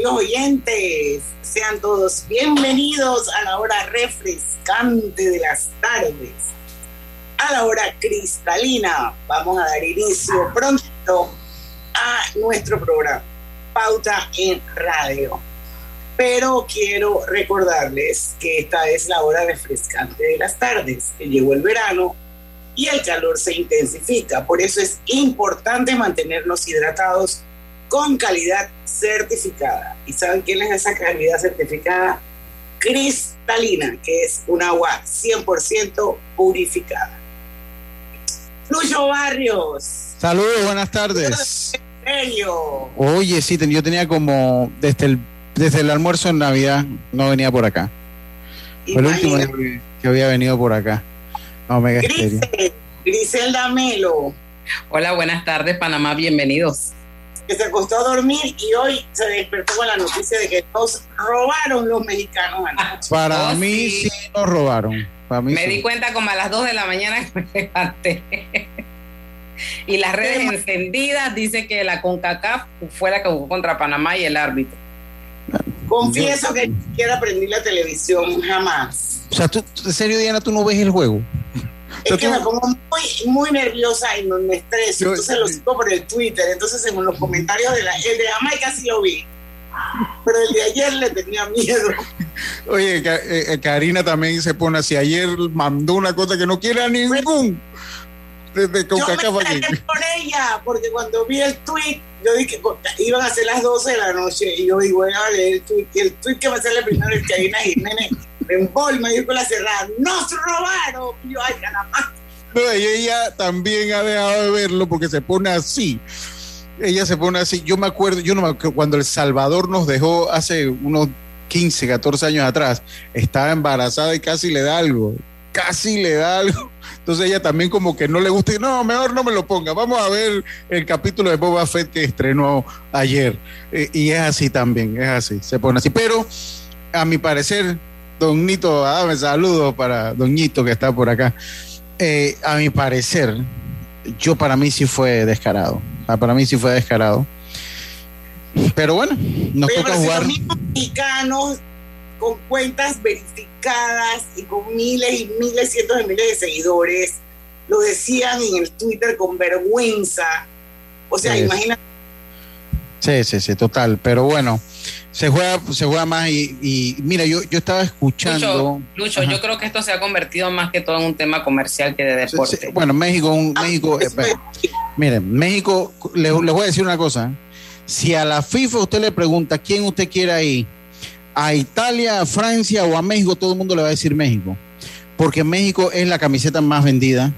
Amigos oyentes. Sean todos bienvenidos a la hora refrescante de las tardes. A la hora cristalina. Vamos a dar inicio pronto a nuestro programa. Pauta en radio. Pero quiero recordarles que esta es la hora refrescante de las tardes, que llegó el verano y el calor se intensifica. Por eso es importante mantenernos hidratados con calidad certificada. ¿Y saben quién es esa calidad certificada? Cristalina, que es un agua 100% purificada. Lucho Barrios. Saludos, buenas tardes. Oye, sí, yo tenía como desde el, desde el almuerzo en Navidad no venía por acá. Fue el último día que había venido por acá. Omega Grisel, Griselda Melo. Hola, buenas tardes, Panamá, bienvenidos que se acostó a dormir y hoy se despertó con la noticia de que nos robaron los mexicanos anoche. Para oh, mí sí. nos robaron. Para mí me sí. di cuenta como a las 2 de la mañana que me levanté. y las redes encendidas dice que la CONCACAF fue la que jugó contra Panamá y el árbitro. Confieso que ni siquiera aprendí la televisión jamás. O sea, ¿tú, en serio, Diana, tú no ves el juego. Es que me pongo muy, muy nerviosa y me estreso. Yo, entonces lo sigo por el Twitter. Entonces, en los comentarios de la. El de Jamaica sí lo vi. Pero el de ayer le tenía miedo. Oye, eh, Karina también se pone así. Ayer mandó una cosa que no quiere a ningún. Desde yo me por ella, porque cuando vi el tweet, yo dije que iban a ser las 12 de la noche. Y yo digo, voy a leer el tweet. Y el tweet que me sale primero es Karina Jiménez en Bol, me dijo la cerrada, ¡nos robaron! Y yo, ay, caramba. No, y ella también ha dejado de verlo porque se pone así. Ella se pone así. Yo me acuerdo, yo no me acuerdo, cuando El Salvador nos dejó hace unos 15, 14 años atrás, estaba embarazada y casi le da algo. Casi le da algo. Entonces ella también como que no le gusta. No, mejor no me lo ponga. Vamos a ver el capítulo de Boba Fett que estrenó ayer. Eh, y es así también, es así. Se pone así. Pero a mi parecer, Don Nito, dame saludos para Don Nito que está por acá. Eh, a mi parecer, yo para mí sí fue descarado. Para mí sí fue descarado. Pero bueno, nos Pero toca si jugar. Los mismos mexicanos con cuentas verificadas y con miles y miles, cientos de miles de seguidores, lo decían en el Twitter con vergüenza. O sea, Sí. imagínate. Sí, sí, sí, total. Pero bueno, se juega, se juega más y, y mira, yo, yo estaba escuchando. Lucho, yo creo que esto se ha convertido más que todo en un tema comercial que de deporte. Sí, sí, Bueno, México, un, Ah, México, eh, miren, México, les, les voy a decir una cosa. Si a la FIFA usted le pregunta quién usted quiere ahí, a Italia, a Francia o a México, todo el mundo le va a decir México. Porque México es la camiseta más vendida.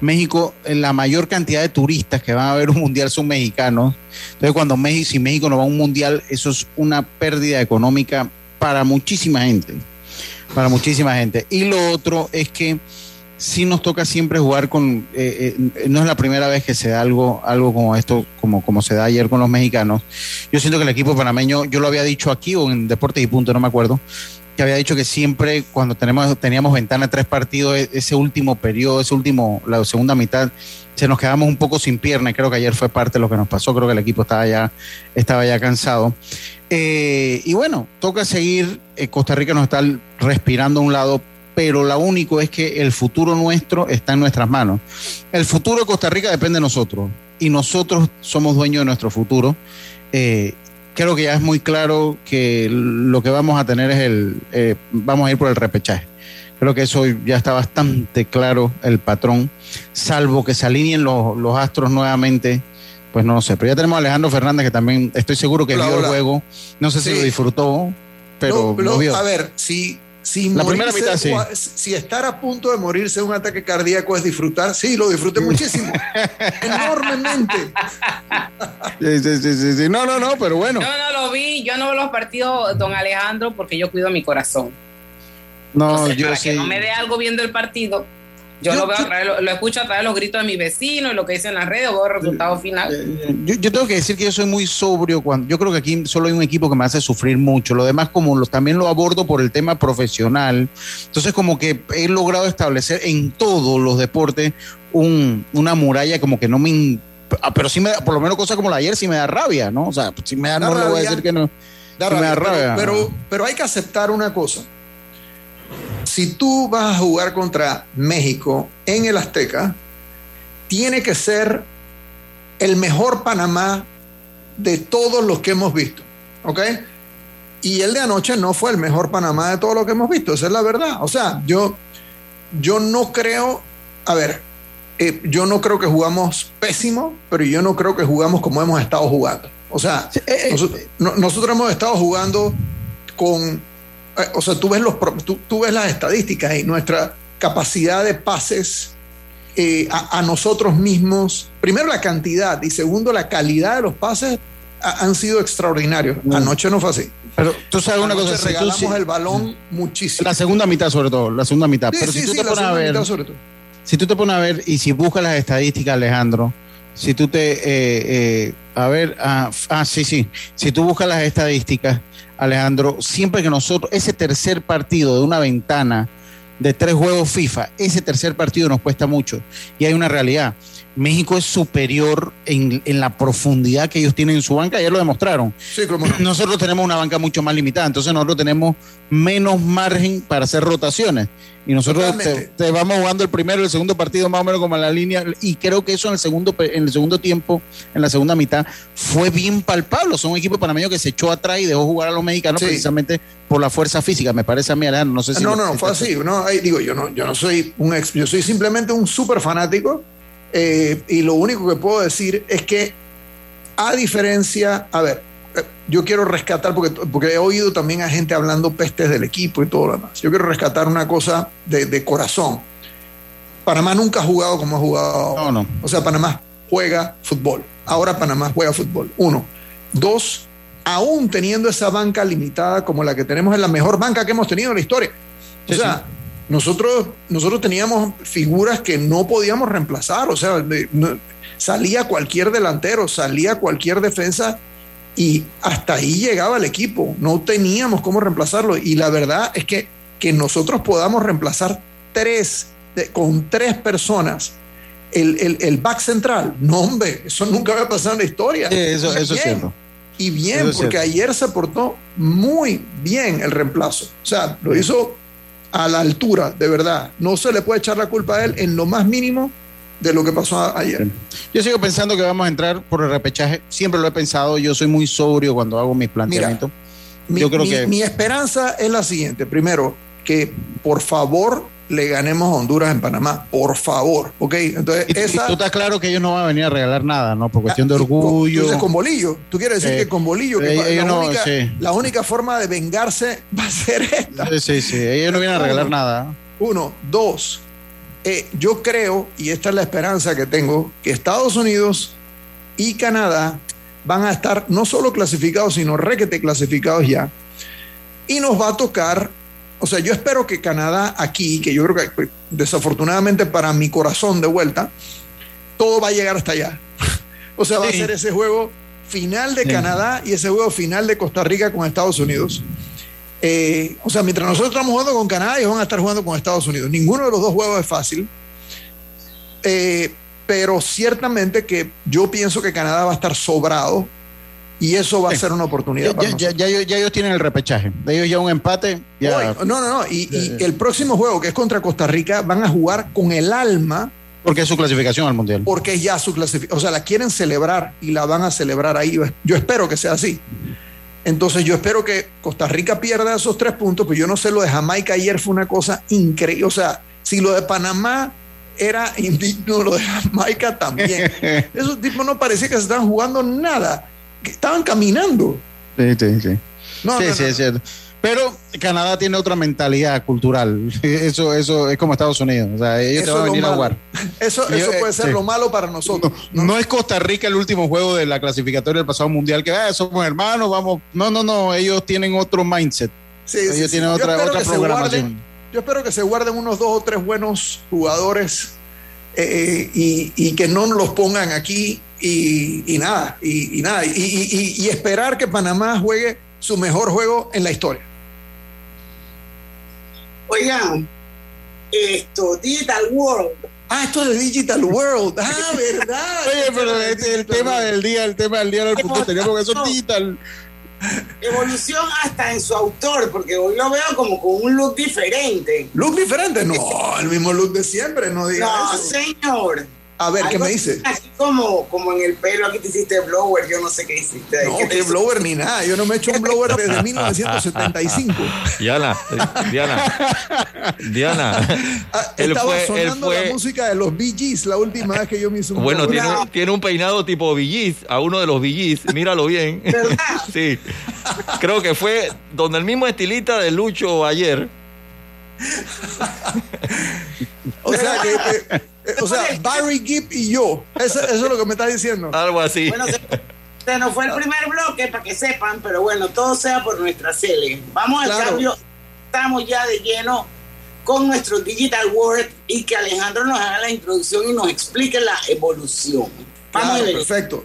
México, la mayor cantidad de turistas que van a ver un mundial son mexicanos. Entonces, cuando México, si México no va a un mundial, eso es una pérdida económica para muchísima gente. Para muchísima gente. Y lo otro es que sí nos toca siempre jugar con, eh, eh, no es la primera vez que se da algo, algo como esto, como, como se da ayer con los mexicanos. Yo siento que el equipo panameño, yo lo había dicho aquí o en Deportes y Punto, no me acuerdo, había dicho que siempre cuando tenemos, teníamos ventana tres partidos, e- ese último periodo, ese último, la segunda mitad, se nos quedamos un poco sin pierna creo que ayer fue parte de lo que nos pasó, creo que el equipo estaba ya, estaba ya cansado. Eh, y bueno, toca seguir, eh, Costa Rica nos está respirando a un lado, pero lo único es que el futuro nuestro está en nuestras manos. El futuro de Costa Rica depende de nosotros y nosotros somos dueños de nuestro futuro. Eh, creo que ya es muy claro que lo que vamos a tener es el, eh, vamos a ir por el repechaje. Creo que eso ya está bastante claro el patrón, salvo que se alineen los, los astros nuevamente, pues no lo sé. Pero ya tenemos a Alejandro Fernández que también estoy seguro que Hola, vio hola. el juego. No sé si Sí. lo disfrutó, pero No, lo no, vio. A ver, si Si, La primera mitad, sí. si estar a punto de morirse de un ataque cardíaco es disfrutar, sí, lo disfruté muchísimo. enormemente. Sí, sí, sí, sí, sí. No, no, no, pero bueno. Yo no lo vi, yo no veo los partidos, don Alejandro, porque yo cuido mi corazón. No, Entonces, yo para sí. que no me dé algo viendo el partido, yo, Yo- lo veo yo- a través, lo, lo escucho a través de los gritos de mi vecino y lo que dicen en las redes, o veo el resultado final. Eh, Yo, yo tengo que decir que yo soy muy sobrio cuando yo creo que aquí solo hay un equipo que me hace sufrir mucho. Lo demás como los, también lo abordo por el tema profesional. Entonces como que he logrado establecer en todos los deportes un, una muralla como que no me ah, pero sí me da, por lo menos cosas como la de ayer sí me da rabia, ¿no? O sea, sí me da, Da no le voy a rabia. decir que no. Da Sí me da rabia, rabia. pero, pero, pero hay que aceptar una cosa. Si tú vas a jugar contra México en el Azteca, tiene que ser el mejor Panamá de todos los que hemos visto. ¿Ok? Y el de anoche no fue el mejor Panamá de todos los que hemos visto. Esa es la verdad. O sea, yo, yo no creo. A ver, eh, yo no creo que jugamos pésimo, pero yo no creo que jugamos como hemos estado jugando. O sea, Sí, eh, eh, nosotros, no- nosotros hemos estado jugando con, o sea, tú ves, los, tú, tú ves las estadísticas y nuestra capacidad de pases eh, a, a nosotros mismos, primero la cantidad y segundo la calidad de los pases ha- han sido extraordinarios. Mm. Anoche no fue así. pero tú sabes una cosa, si tú regalamos el balón muchísimo. la segunda mitad sobre todo, la segunda mitad. Sí, pero sí, si tú sí, te pones a ver, si tú te pones a ver y si buscas las estadísticas, Alejandro, si tú te, eh, eh, a ver, ah, ah, sí, sí, si tú buscas las estadísticas, Alejandro, siempre que nosotros, ese tercer partido de una ventana de tres juegos FIFA, ese tercer partido nos cuesta mucho. Y hay una realidad. México es superior en, en la profundidad que ellos tienen en su banca, ayer lo demostraron. Sí, como no. Nosotros tenemos una banca mucho más limitada, entonces nosotros tenemos menos margen para hacer rotaciones. Y nosotros te, vamos jugando el primero el segundo partido más o menos como en la línea. Y creo que eso en el segundo en el segundo tiempo, en la segunda mitad, fue bien palpable. Son un equipo panameño que se echó atrás y dejó jugar a los mexicanos Sí. precisamente por la fuerza física, me parece a mí, Alejandro. No sé si no, lo- no, no, fue así. No, ahí digo, yo no, yo no soy un ex, yo soy simplemente un súper fanático. Eh, y lo único que puedo decir es que, a diferencia, a ver, eh, yo quiero rescatar, porque, porque he oído también a gente hablando pestes del equipo y todo lo demás. Yo quiero rescatar una cosa de, de corazón. Panamá nunca ha jugado como ha jugado. No, no. O sea, Panamá juega fútbol. Ahora Panamá juega fútbol. Uno. Dos, aún teniendo esa banca limitada como la que tenemos, es la mejor banca que hemos tenido en la historia. O Sí, sea, nosotros, nosotros teníamos figuras que no podíamos reemplazar. O sea, no- salía cualquier delantero, salía cualquier defensa y hasta ahí llegaba el equipo. No teníamos cómo reemplazarlo. Y la verdad es que, que nosotros podamos reemplazar tres, de- con tres personas el, el- el back central. No, hombre, eso nunca había pasado en la historia. Sí, eso, eso es cierto. Y bien, porque ayer se portó muy bien el reemplazo. O sea, lo hizo a la altura, de verdad. No se le puede echar la culpa a él en lo más mínimo de lo que pasó ayer. Yo sigo pensando que vamos a entrar por el repechaje. Siempre lo he pensado. Yo soy muy sobrio cuando hago mis planteamientos. Mi, Yo creo mi- que- mi esperanza es la siguiente. Primero, que por favor le ganemos a Honduras en Panamá. Por favor. ¿Ok? Entonces, Y, y esa... tú estás claro que ellos no van a venir a regalar nada, ¿no? Por cuestión de Ah, orgullo. dices con bolillo. Tú quieres decir Eh, que con bolillo. que eh, la, no, única, sí. la única forma de vengarse va a ser esta. Sí, sí, sí. Ellos no vienen a regalar nada. Uno, dos, eh, yo creo, y esta es la esperanza que tengo, que Estados Unidos y Canadá van a estar no solo clasificados, sino requete clasificados ya. Y nos va a tocar, o sea, yo espero que Canadá aquí, que yo creo que pues, desafortunadamente para mi corazón de vuelta, todo va a llegar hasta allá. o sea, va a ser ese juego final de Sí. Canadá y ese juego final de Costa Rica con Estados Unidos. Eh, o sea, mientras nosotros estamos jugando con Canadá, ellos van a estar jugando con Estados Unidos. Ninguno de los dos juegos es fácil. Eh, pero ciertamente que yo pienso que Canadá va a estar sobrado y eso va a ser una oportunidad Ya, para ya- nosotros. ya- ya ellos- ya ellos tienen el repechaje. De ellos ya un empate. Hoy- no, no, no. Y, el próximo juego, que es contra Costa Rica, van a jugar con el alma Porque es su clasificación al mundial. porque es ya su clasificación. O sea, la quieren celebrar y la van a celebrar ahí. Yo espero que sea así. Entonces, yo espero que Costa Rica pierda esos tres puntos, pues yo no sé, lo de Jamaica ayer fue una cosa increíble. O sea, si lo de Panamá era indigno, lo de Jamaica también. Esos tipos no parecía que se estaban jugando nada, que estaban caminando. Sí, sí, sí. No, sí, no, sí, no, es cierto. Pero Canadá tiene otra mentalidad cultural. Eso, eso es como Estados Unidos. O sea, ellos te van a venir a jugar. Eso, eso puede ser lo malo para nosotros. No, es Costa Rica el último juego de la clasificatoria del pasado mundial que ah, somos hermanos, vamos. No, no, no. Ellos tienen otro mindset. ellos tienen otra, otra programación. yo espero que se guarden unos dos o tres buenos jugadores eh, y, que no los pongan aquí y, nada, y, nada, y, esperar que Panamá juegue su mejor juego en la historia. Oigan, esto, Digital World. Ah, esto es Digital World. Ah, verdad. Oye, pero este, el tema del día, el tema del día del punto teníamos que eso digital. Evolución hasta en su autor, porque hoy lo veo como con un look diferente. ¿Look diferente? No, el mismo look de siempre, no digas No, señor. A ver, ¿qué me dice? Así como, como en el pelo, aquí te hiciste blower, yo no sé qué hiciste. No, qué blower ni nada. Yo no me he hecho un blower desde 1975. Diana, Diana, Diana. Ah, estaba sonando la música de los Bee Gees la última vez que yo me hice un Bueno, tiene, tiene, un peinado tipo Bee Gees, a uno de los Bee Gees, míralo bien. ¿Verdad? sí. Creo que fue donde el mismo estilista de Lucho ayer. o sea, que o sea, Barry Gibb y yo. Eso, es lo que me estás diciendo. Algo así. Bueno, se, nos fue el primer bloque para que sepan, pero bueno, todo sea por nuestra serie. Vamos al cambio. Estamos ya de lleno con nuestro Digital World y que Alejandro nos haga la introducción y nos explique la evolución. Vamos a ver. Perfecto.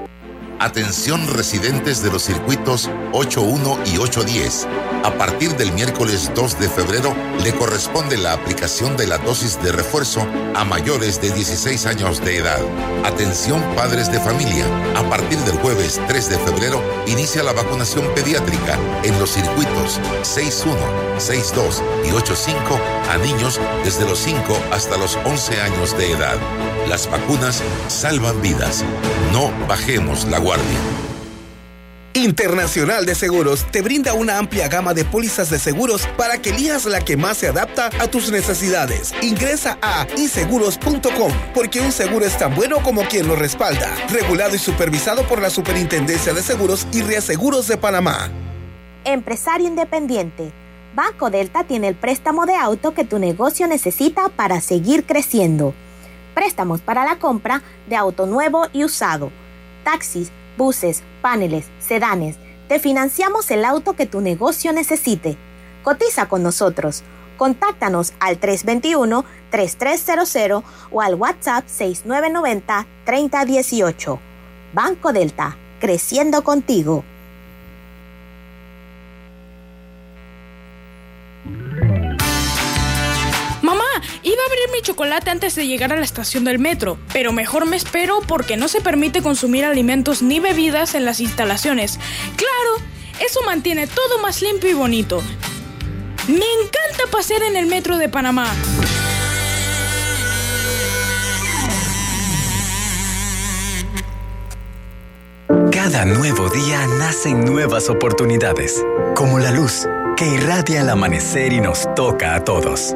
Atención residentes de los circuitos 81 y 810. A partir del miércoles 2 de febrero le corresponde la aplicación de la dosis de refuerzo a mayores de 16 años de edad. Atención padres de familia. A partir del jueves 3 de febrero inicia la vacunación pediátrica en los circuitos 61, 62 y 85 a niños desde los 5 hasta los 11 años de edad. Las vacunas salvan vidas. No bajemos la guardia. Internacional de Seguros te brinda una amplia gama de pólizas de seguros para que elijas la que más se adapta a tus necesidades. Ingresa a inseguros.com porque un seguro es tan bueno como quien lo respalda. Regulado y supervisado por la Superintendencia de Seguros y Reaseguros de Panamá. Empresario independiente. Banco Delta tiene el préstamo de auto que tu negocio necesita para seguir creciendo. Préstamos para la compra de auto nuevo y usado. Taxis buses, paneles, sedanes. Te financiamos el auto que tu negocio necesite. Cotiza con nosotros. Contáctanos al 321-3300 o al WhatsApp 6990-3018. Banco Delta, creciendo contigo. Mi chocolate antes de llegar a la estación del metro, pero mejor me espero porque no se permite consumir alimentos ni bebidas en las instalaciones. Claro, eso mantiene todo más limpio y bonito. Me encanta pasear en el metro de Panamá. Cada nuevo día nacen nuevas oportunidades, como la luz que irradia el amanecer y nos toca a todos.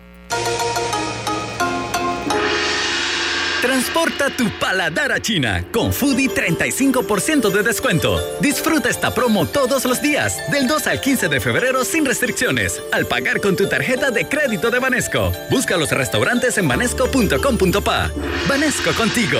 Transporta tu paladar a China con Foodie 35% de descuento. Disfruta esta promo todos los días, del 2 al 15 de febrero sin restricciones, al pagar con tu tarjeta de crédito de Banesco. Busca los restaurantes en banesco.com.pa. Banesco contigo.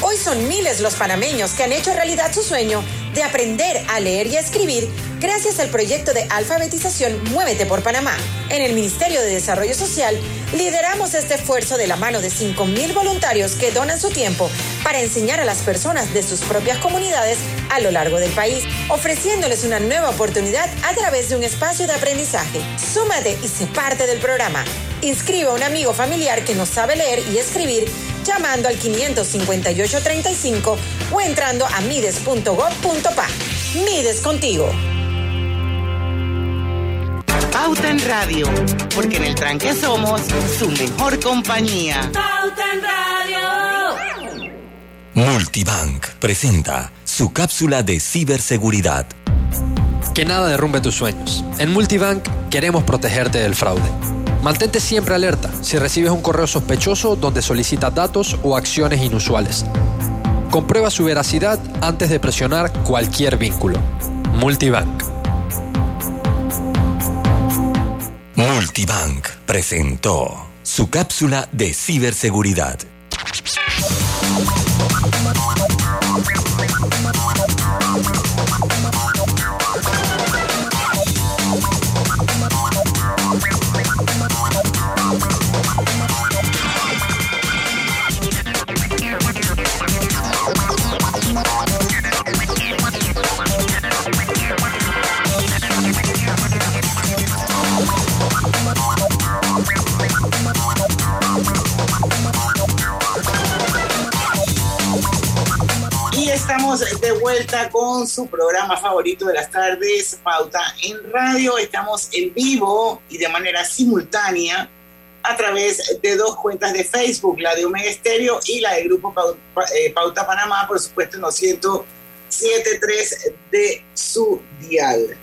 Hoy son miles los panameños que han hecho realidad su sueño de aprender a leer y a escribir gracias al proyecto de alfabetización Muévete por Panamá. En el Ministerio de Desarrollo Social lideramos este esfuerzo de la mano de 5.000 voluntarios que donan su tiempo para enseñar a las personas de sus propias comunidades a lo largo del país, ofreciéndoles una nueva oportunidad a través de un espacio de aprendizaje. Súmate y sé parte del programa. Inscribe a un amigo familiar que no sabe leer y escribir llamando al 55835 o entrando a mides.gov.pa. Mides contigo. Pauta en Radio, porque en el tranque somos su mejor compañía. Pauta en Radio. Multibank presenta su cápsula de ciberseguridad. Que nada derrumbe tus sueños. En Multibank queremos protegerte del fraude. Mantente siempre alerta si recibes un correo sospechoso donde solicitas datos o acciones inusuales. Comprueba su veracidad antes de presionar cualquier vínculo. Multibank. Multibank presentó su cápsula de ciberseguridad. Vuelta con su programa favorito de las tardes, Pauta en Radio. Estamos en vivo y de manera simultánea a través de dos cuentas de Facebook, la de Omega Estéreo y la del Grupo eh, Pauta Panamá, por supuesto en los 107.3 de su dial.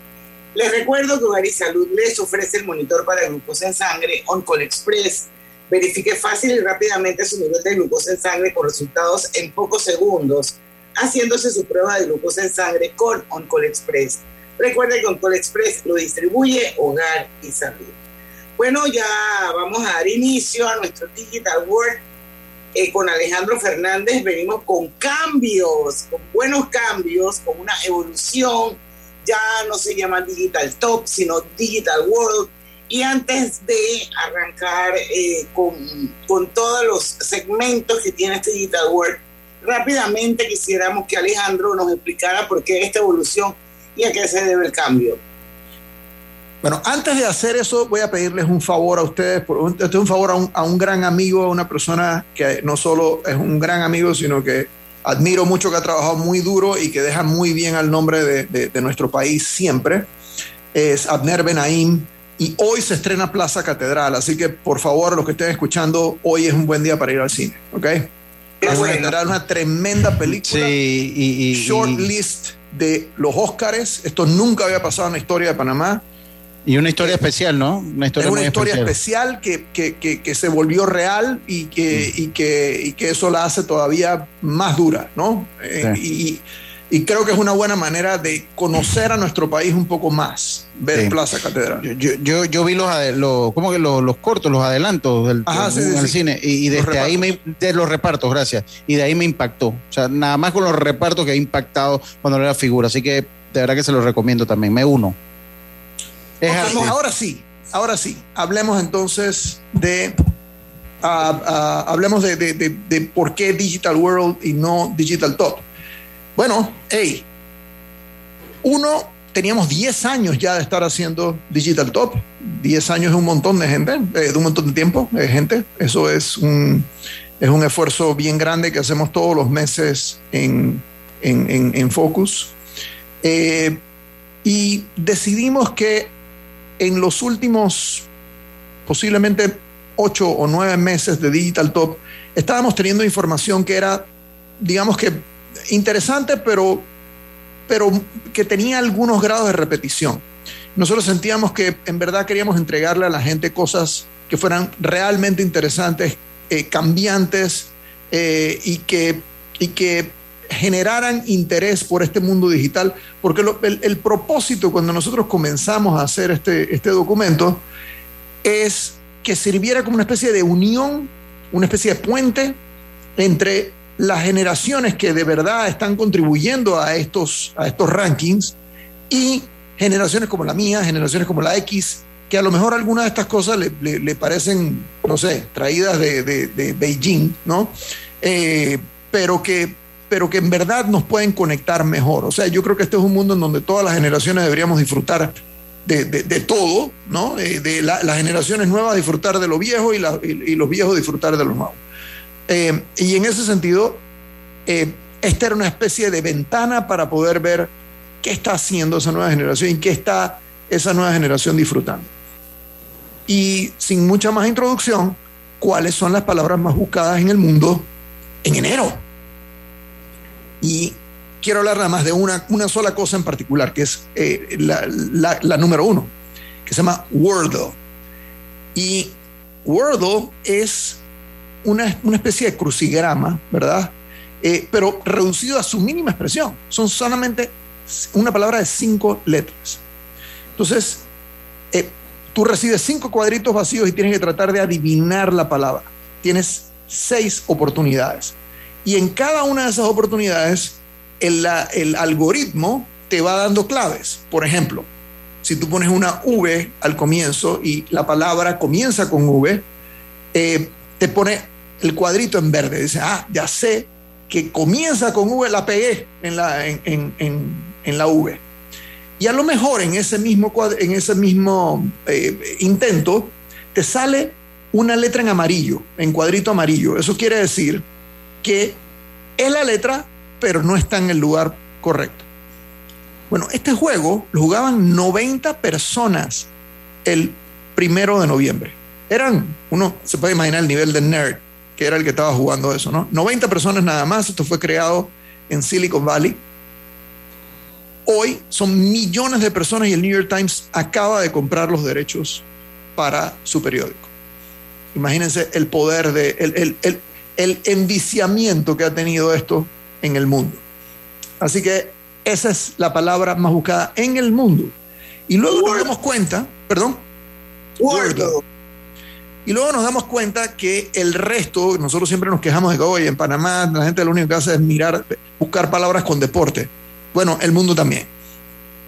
Les recuerdo que Hogar y Salud les ofrece el monitor para glucosa en sangre OnCall Express. Verifique fácil y rápidamente su nivel de glucosa en sangre con resultados en pocos segundos, haciéndose su prueba de glucosa en sangre con OnCall Express. Recuerde que OnCall Express lo distribuye Hogar y Salud. Bueno, ya vamos a dar inicio a nuestro Digital World eh, con Alejandro Fernández. Venimos con cambios, con buenos cambios, con una evolución. Ya no se llama Digital Top, sino Digital World. Y antes de arrancar eh, con, con todos los segmentos que tiene este Digital World, rápidamente quisiéramos que Alejandro nos explicara por qué esta evolución y a qué se debe el cambio. Bueno, antes de hacer eso, voy a pedirles un favor a ustedes, un favor a un, a un gran amigo, a una persona que no solo es un gran amigo, sino que admiro mucho, que ha trabajado muy duro y que deja muy bien al nombre de, de- de nuestro país siempre. Es Abner Benaim. Y hoy se estrena Plaza Catedral, así que por favor, los que estén escuchando, hoy es un buen día para ir al cine, ¿ok? Plaza Catedral, una tremenda película. Sí, y, y- Short list de los Óscares. Esto nunca había pasado en la historia de Panamá. y una historia especial, ¿no? Una historia es una muy historia especial. especial, que, que- que- que se volvió real y que, y, que, y que eso la hace todavía más dura, ¿no? Eh, y, y creo que es una buena manera de conocer a nuestro país un poco más, ver Sí. Plaza Catedral. Yo, yo, yo vi los, ¿cómo que los, los cortos, los adelantos del, Ajá, sí, cine. Y, desde ahí me, de los repartos, gracias. Y de ahí me impactó. O sea, nada más con los repartos que ha impactado cuando era figura. Así que de verdad que se los recomiendo también. Me uno. Es ahora sí, ahora sí. Hablemos entonces de. ah, ah, hablemos de, de- de- de por qué Digital World y no Digital Top. Bueno, hey, uno, teníamos 10 años ya de estar haciendo Digital Top. 10 años es un montón de gente, eh, de un montón de tiempo de gente. Eso es un, es un esfuerzo bien grande que hacemos todos los meses en, en, en- en Focus. Eh, y decidimos que en los últimos posiblemente ocho o nueve meses de Digital Top, estábamos teniendo información que era, digamos que interesante, pero, pero que tenía algunos grados de repetición. Nosotros sentíamos que en verdad queríamos entregarle a la gente cosas que fueran realmente interesantes, eh, cambiantes eh, y, que, y que generaran interés por este mundo digital, porque lo- el, el propósito cuando nosotros comenzamos a hacer este, este documento es que sirviera como una especie de unión, una especie de puente entre las generaciones que de verdad están contribuyendo a estos, a estos rankings y generaciones como la mía, generaciones como la X, que a lo mejor algunas de estas cosas le, le- parecen, no sé, traídas de, de- Beijing, ¿no? Eh, pero, que, pero que en verdad nos pueden conectar mejor. O sea, yo creo que este es un mundo en donde todas las generaciones deberíamos disfrutar de, de- todo, ¿no? Eh, de la- las generaciones nuevas disfrutar de lo viejo y, la- y- y los viejos disfrutar de lo nuevo. Eh, y en ese sentido, eh, esta era una especie de ventana para poder ver qué está haciendo esa nueva generación y qué está esa nueva generación disfrutando. Y sin mucha más introducción, ¿cuáles son las palabras más buscadas en el mundo en enero? Y quiero hablar nada más de una, una sola cosa en particular, que es eh, la, la- la número uno, que se llama Wordle. Y Wordle es una, una especie de crucigrama, ¿verdad? Eh, pero reducido a su mínima expresión. Son solamente una palabra de cinco letras. Entonces, eh, tú recibes cinco cuadritos vacíos y tienes que tratar de adivinar la palabra. Tienes seis oportunidades. Y en cada una de esas oportunidades, el, algoritmo te va dando claves. Por ejemplo, si tú pones una V al comienzo y la palabra comienza con V, eh, te pone el cuadrito en verde. Dice, ah, ya sé que comienza con V, la pegué en la, en, en- en- la V. Y a lo mejor en ese mismo, cuad- en ese mismo eh, intento te sale una letra en amarillo, en cuadrito amarillo. Eso quiere decir que es la letra, pero no está en el lugar correcto. Bueno, este juego lo jugaban 90 personas el primero de noviembre. Eran, uno se puede imaginar el nivel de nerd que era el que estaba jugando eso, ¿no? 90 personas nada más. Esto fue creado en Silicon Valley. Hoy son millones de personas y el New York Times acaba de comprar los derechos para su periódico. Imagínense el poder de, el, el, el, el enviciamiento que ha tenido esto en el mundo. Así que esa es la palabra más buscada en el mundo. Y luego nos damos cuenta, perdón, Wordle. Y luego nos damos cuenta que el resto, nosotros siempre nos quejamos de que hoy en Panamá la gente lo único que hace es mirar, buscar palabras con deporte. Bueno, el mundo también.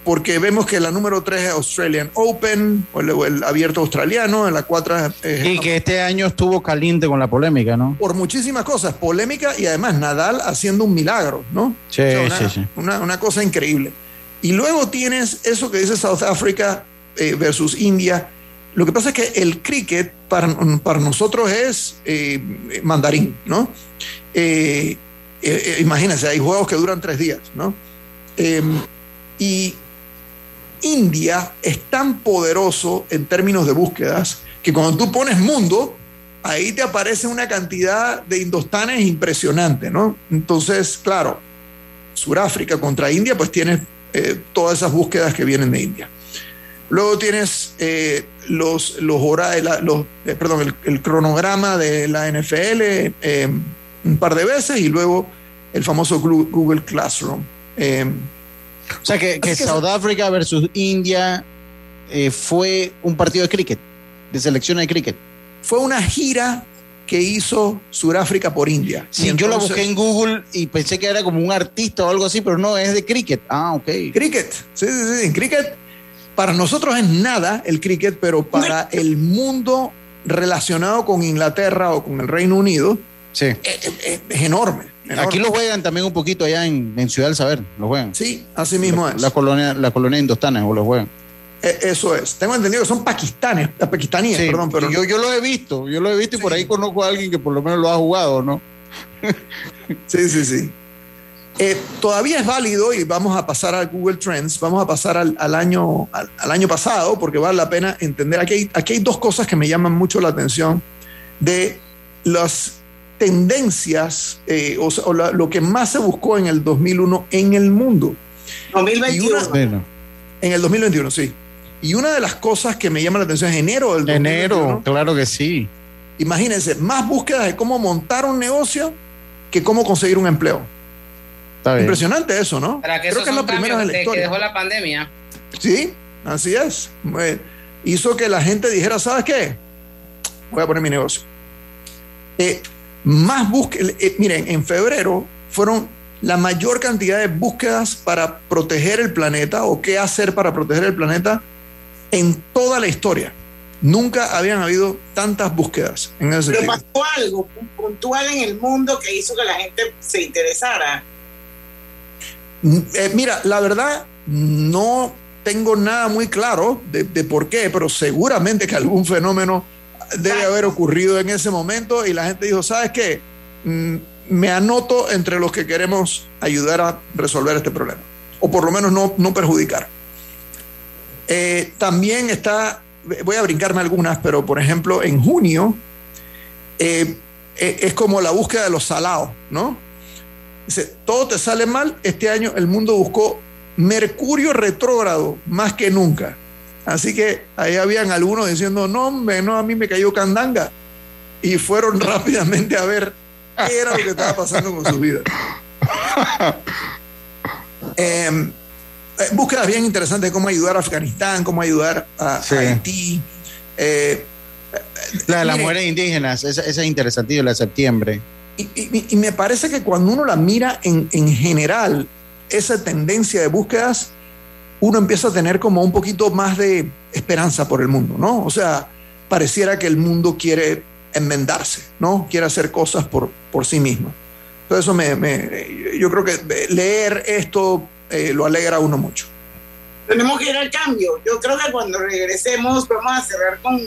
Porque vemos que la número 3 es Australian Open, o el, o el abierto australiano, en la 4 es Y que este año estuvo caliente con la polémica, ¿no? por muchísimas cosas, polémica y además Nadal haciendo un milagro, ¿no? Sí, O sea, una, sí, sí. Una, una cosa increíble. Y luego tienes eso que dice South Africa eh, versus India. Lo que pasa es que el cricket para, nosotros es eh, mandarín, ¿no? Eh, eh, imagínense, hay juegos que duran tres días, ¿no? Eh, y India es tan poderoso en términos de búsquedas que cuando tú pones mundo, ahí te aparece una cantidad de indostanes impresionante, ¿no? Entonces, claro, Suráfrica contra India, pues tienes todas esas búsquedas que vienen de India. Luego tienes los, los, hora- la- los, eh, perdón, el, el cronograma de la NFL eh, un par de veces y luego el famoso Google Classroom. Eh, O sea, que, que South Africa versus India eh, fue un partido de cricket, de selecciones de cricket. fue una gira que hizo Sudáfrica por India. Sí, Y yo lo entonces- busqué en Google y pensé que era como un artista o algo así, pero no, es de cricket. Ah, ok. Cricket, sí, sí, sí. En cricket, para nosotros es nada el cricket, pero para el mundo relacionado con Inglaterra o con el Reino Unido, Sí. es, es- es enorme. enorme. Aquí lo juegan también un poquito allá en, en Ciudad del Saber, lo juegan. Sí, así mismo la, es. La colonia, la colonia indostana, o lo juegan. E- Eso es. Tengo entendido que son pakistanes, eh, pakistaníes, Sí, perdón, pero yo, yo lo he visto, yo lo he visto y por ahí conozco a alguien que por lo menos lo ha jugado, ¿no? Sí, sí, sí. Eh, todavía es válido y vamos a pasar a Google Trends, vamos a pasar al, al año, al, al año pasado porque vale la pena entender. Aquí hay, aquí hay dos cosas que me llaman mucho la atención de las tendencias eh, o, sea, o la- lo que más se buscó en el 2001 en el mundo. 2021. Y una- Bueno, en el 2021, sí. Y una de las cosas que me llama la atención es enero del 2021. enero, claro que sí. Imagínense, más búsquedas de cómo montar un negocio que cómo conseguir un empleo. Está bien. Impresionante eso, ¿no? Para que Creo que es la primera en la de- que historia. dejó la pandemia. Sí, así es. Eh, hizo que la gente dijera, ¿sabes qué? Voy a poner mi negocio. Eh, más búsquedas. miren, en febrero fueron la mayor cantidad de búsquedas para proteger el planeta o qué hacer para proteger el planeta en toda la historia. Nunca habían habido tantas búsquedas en ese Pero pasó algo puntual en el mundo que hizo que la gente se interesara. Eh, mira, la verdad, no tengo nada muy claro de, por qué, pero seguramente que algún fenómeno debe haber ocurrido en ese momento y la gente dijo, ¿sabes qué? Mm, me anoto entre los que queremos ayudar a resolver este problema, o por lo menos no, no perjudicar. Eh, también está, voy a brincarme algunas, pero por ejemplo, en junio eh, es como la búsqueda de los salados, ¿no? Dice, todo te sale mal, este año el mundo buscó Mercurio retrógrado más que nunca. Así que ahí habían algunos diciendo, no, hombre, no, a mí me cayó candanga. Y fueron rápidamente a ver qué era lo que estaba pasando con su vida. Em, eh, búsquedas bien interesantes de cómo ayudar a Afganistán, cómo ayudar a, Haití. Eh, la de las mujeres indígenas, esa, es interesantísima, la de septiembre. Y, me parece que cuando uno la mira en, en general, esa tendencia de búsquedas, uno empieza a tener como un poquito más de esperanza por el mundo, ¿no? O sea, pareciera que el mundo quiere enmendarse, ¿no? Quiere hacer cosas por, por sí mismo. Entonces eso me, yo creo que leer esto eh, lo alegra a uno mucho. Tenemos que ir al cambio. Yo creo que cuando regresemos vamos a cerrar con,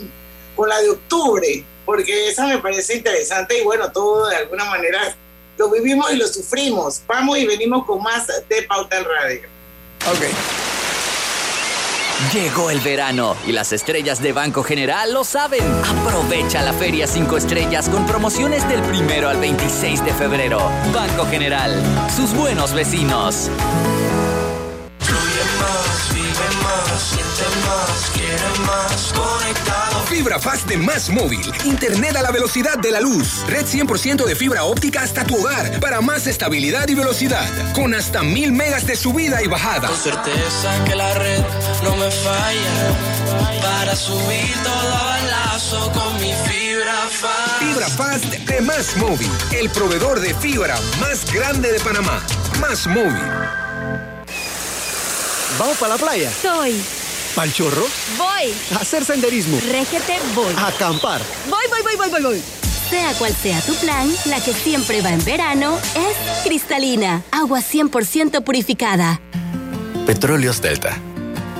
con la de octubre, porque esa me parece interesante y bueno, todo de alguna manera lo vivimos y lo sufrimos. Vamos y venimos con más de Pauta en Radio. Ok. Llegó el verano y las estrellas de Banco General lo saben. Aprovecha la Feria 5 Estrellas con promociones del primero al 26 de febrero. Banco General, sus buenos vecinos. Fibra Fast de Más Móvil. Internet a la velocidad de la luz. Red 100% de fibra óptica hasta tu hogar para más estabilidad y velocidad. Con hasta mil megas de subida y bajada. Con certeza que la red no me falla. Para subir todo el lazo con mi fibra fast. Fibra Fast de Más Móvil. El proveedor de fibra más grande de Panamá. Más Móvil. ¿Vamos para la playa? Soy. ¿Pal chorro? Voy. A hacer senderismo. Régete, voy. A acampar. Voy, voy, voy, voy, voy, voy. Sea cual sea tu plan, la que siempre va en verano es cristalina, agua 100% purificada. Petróleos Delta.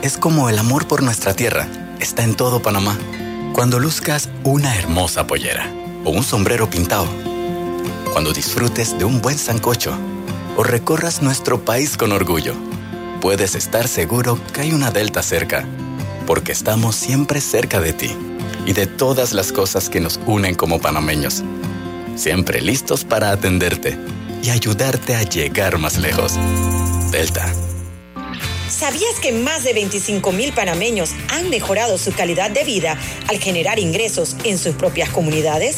Es como el amor por nuestra tierra. Está en todo Panamá. Cuando luzcas una hermosa pollera o un sombrero pintado. Cuando disfrutes de un buen sancocho o recorras nuestro país con orgullo puedes estar seguro que hay una Delta cerca, porque estamos siempre cerca de ti y de todas las cosas que nos unen como panameños. Siempre listos para atenderte y ayudarte a llegar más lejos. Delta. ¿Sabías que más de 25 mil panameños han mejorado su calidad de vida al generar ingresos en sus propias comunidades?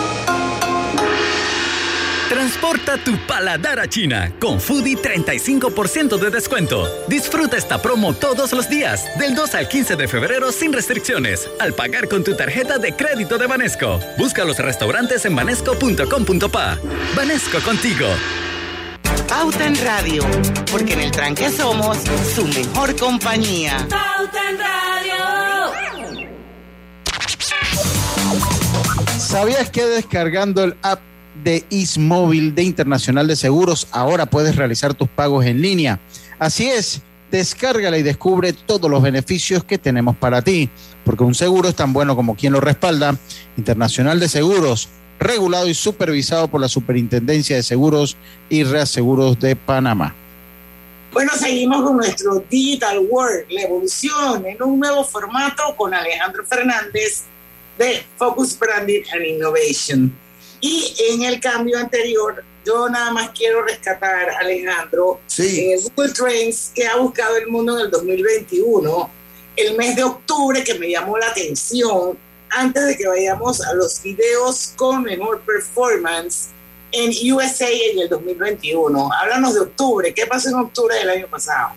Transporta tu paladar a China con Foodie 35% de descuento. Disfruta esta promo todos los días, del 2 al 15 de febrero sin restricciones, al pagar con tu tarjeta de crédito de Banesco. Busca los restaurantes en banesco.com.pa. Banesco contigo. Pauta en Radio, porque en el tranque somos su mejor compañía. Pauta en Radio. ¿Sabías que descargando el app de Ismóvil de Internacional de Seguros ahora puedes realizar tus pagos en línea? Así es, descárgala y descubre todos los beneficios que tenemos para ti, porque un seguro es tan bueno como quien lo respalda. Internacional de Seguros, regulado y supervisado por la Superintendencia de Seguros y Reaseguros de Panamá. Bueno, seguimos con nuestro Digital World, la evolución en un nuevo formato con Alejandro Fernández de Focus Branding and Innovation. Y en el cambio anterior, yo nada más quiero rescatar, Alejandro, en el Google Trends que ha buscado el mundo en el 2021, el mes de octubre que me llamó la atención, antes de que vayamos a los videos con mejor performance en USA en el 2021. Háblanos de octubre, ¿qué pasó en octubre del año pasado?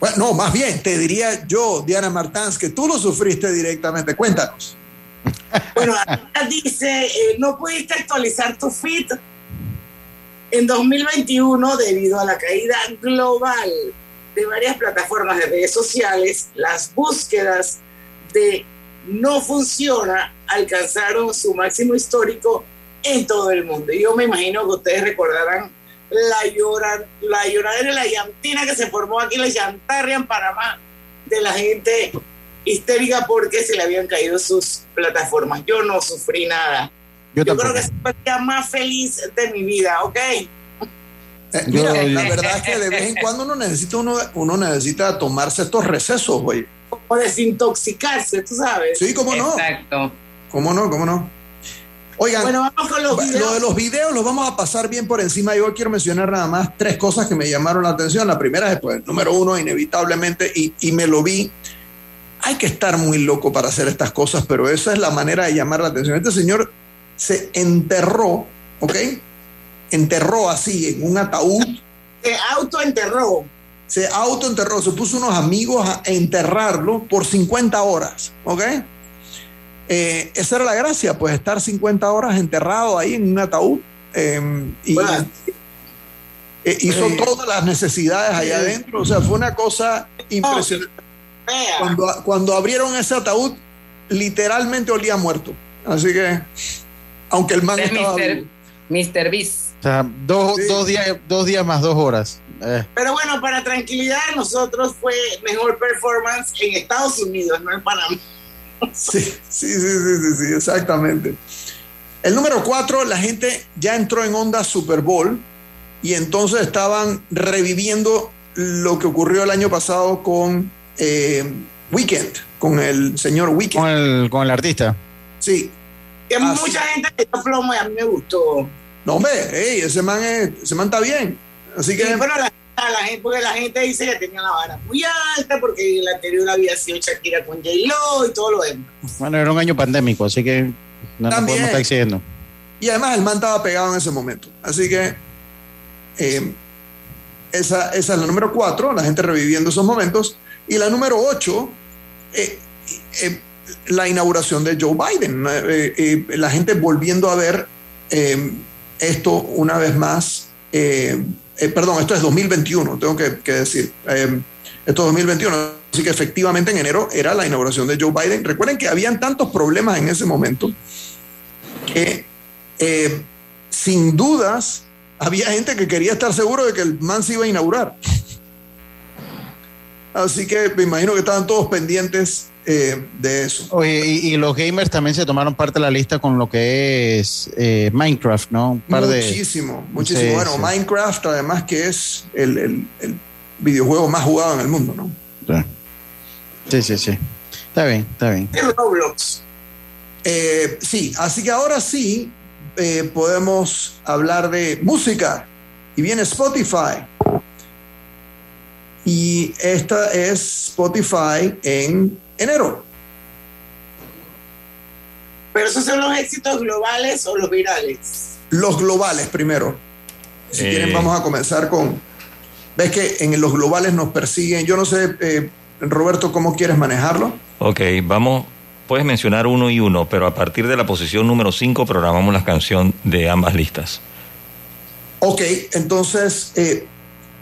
Bueno, no, más bien, te diría yo, Diana Martans, que tú lo sufriste directamente. Cuéntanos. Bueno, dice, eh, no pudiste actualizar tu feed en 2021 debido a la caída global de varias plataformas de redes sociales. Las búsquedas de no funciona alcanzaron su máximo histórico en todo el mundo. Yo me imagino que ustedes recordarán la, llora, la lloradera y la llantina que se formó aquí la Llantarria en Panamá de la gente histérica porque se le habían caído sus plataformas. Yo no sufrí nada. Yo, Yo creo que fue el día más feliz de mi vida, ¿ok? Eh, mira, la verdad es que de vez en cuando uno necesita, uno, uno necesita tomarse estos recesos, güey. O desintoxicarse, tú sabes. Sí, cómo no. Exacto. ¿Cómo no? ¿Cómo no? Oigan, Bueno, vamos con los videos. lo de los videos los vamos a pasar bien por encima. Yo quiero mencionar nada más tres cosas que me llamaron la atención. La primera es, pues, número uno, inevitablemente, y, y me lo vi. Hay que estar muy loco para hacer estas cosas, pero esa es la manera de llamar la atención. Este señor se enterró, ¿ok? Enterró así en un ataúd. Se autoenterró. Se autoenterró, se puso unos amigos a enterrarlo por 50 horas, ¿ok? Eh, esa era la gracia, pues estar 50 horas enterrado ahí en un ataúd. eh, y eh, hizo Eh. todas las necesidades allá Sí. adentro. O sea, fue una cosa impresionante. Cuando, cuando abrieron ese ataúd, literalmente olía muerto. Así que, aunque el man Es estaba Mr. vivo. Mr. Beast. O sea, dos, dos, días, dos días más dos horas. Eh, Pero bueno, para tranquilidad de nosotros fue mejor performance en Estados Unidos, no en Panamá. Sí, sí, sí, sí, sí, sí, exactamente. El número cuatro, la gente ya entró en onda Super Bowl y entonces estaban reviviendo lo que ocurrió el año pasado con eh, Weekend, con el señor Weekend. con, el, con el artista. Sí. Que Así- mucha gente le dio plomo y a mí me gustó. No, hombre, ey, ese, man es- ese man está bien. Así que. Sí, bueno, la, la gente, porque la gente dice que tenía la vara muy alta porque el anterior había sido Shakira con J-Lo y todo lo demás. Bueno, era un año pandémico, así que no nos También. podemos estar exigiendo. Y además el man estaba pegado en ese momento. Así que eh, esa, esa es la número cuatro, la gente reviviendo esos momentos. Y la número ocho, eh, eh, la inauguración de Joe Biden. Eh, eh, la gente volviendo a ver eh, esto una vez más. Eh, perdón, esto es 2021, tengo que, decir. Esto es 2021. Así que efectivamente en enero era la inauguración de Joe Biden. Recuerden que habían tantos problemas en ese momento que sin dudas había gente que quería estar seguro de que el man se iba a inaugurar. Así que me imagino que estaban todos pendientes eh, de eso. Oye, y, y los gamers también se tomaron parte de la lista con lo que es eh, Minecraft, ¿no? Un par de- muchísimo, muchísimo. Sí, bueno, sí. Minecraft además que es el, el- el videojuego más jugado en el mundo, ¿no? Sí, sí, sí. Está bien, está bien. Roblox. Eh, sí, así que ahora sí podemos hablar de música. Y viene Spotify. Y esta es Spotify en enero. Pero esos son los éxitos globales o los virales. Los globales primero. Si Eh. quieren, vamos a comenzar con. Ves que en los globales nos persiguen. Yo no sé, eh, Roberto, cómo quieres manejarlo. Ok, vamos. Puedes mencionar uno y uno, pero a partir de la posición número 5 programamos la canción de ambas listas. Ok, entonces, eh,